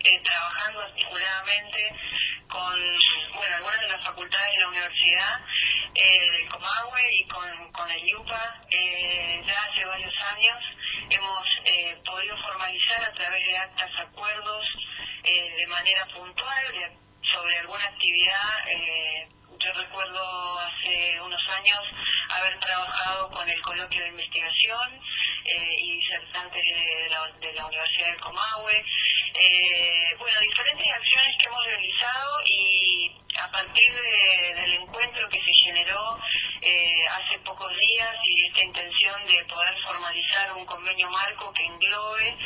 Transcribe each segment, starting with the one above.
eh, trabajando articuladamente con bueno, algunas de las facultades de la universidad eh, del Comahue y con, con el IUPA eh, ya hace varios años hemos eh, podido formalizar a través de actas acuerdos eh, de manera puntual sobre alguna actividad. Eh, yo recuerdo hace unos años haber trabajado con el coloquio de investigación eh, y disertantes de la, de la Universidad del Comahue. Eh, bueno, diferentes acciones que hemos realizado y a partir de, del encuentro que se generó eh, hace pocos días y esta intención de poder formalizar un convenio marco que englobe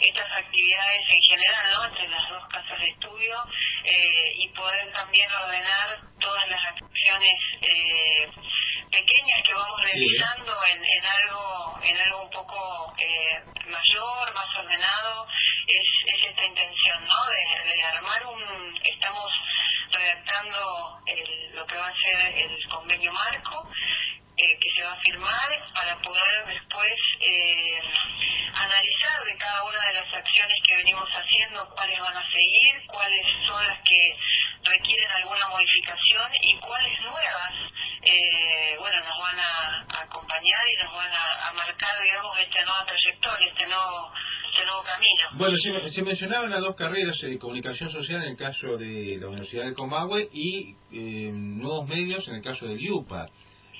estas actividades en general, ¿no? Entre las dos casas de estudio eh, y poder también ordenar todas las acciones eh, pequeñas que vamos realizando en, en algo en algo un poco mayor, más ordenado, es, intención, ¿no? De, de armar un, estamos redactando el, lo que va a ser el convenio marco eh, que se va a firmar para poder después eh, analizar de cada una de las acciones que venimos haciendo cuáles van a seguir, cuáles son las que requieren alguna modificación y cuáles nuevas eh, bueno nos van a, acompañar y nos van a, a marcar digamos esta nueva trayectoria, este nuevo este nuevo camino. Bueno, se, se, mencionaban las dos carreras de comunicación social en el caso de la Universidad del Comahue y eh, nuevos medios en el caso del IUPA.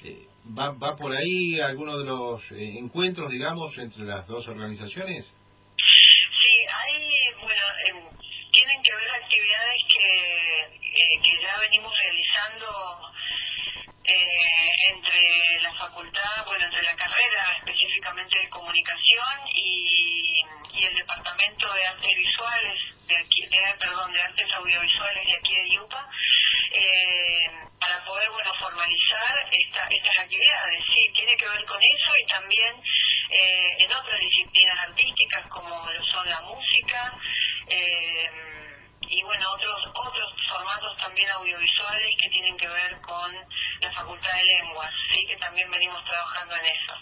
Eh, ¿va, ¿Va por ahí alguno de los eh, encuentros, digamos, entre las dos organizaciones? Sí, hay, bueno, eh, tienen que haber actividades que, que ya venimos realizando entre la facultad, bueno, entre la carrera específicamente de comunicación y, y el departamento de artes visuales, de aquí, de, perdón, de artes audiovisuales de aquí de IUPA, eh, para poder, bueno, formalizar esta, estas actividades. Sí, tiene que ver con eso y también eh, en otras disciplinas artísticas como lo son la música, eh, y bueno, otros otros formatos también audiovisuales que tienen que ver con la Facultad de Lenguas, sí que también venimos trabajando en eso.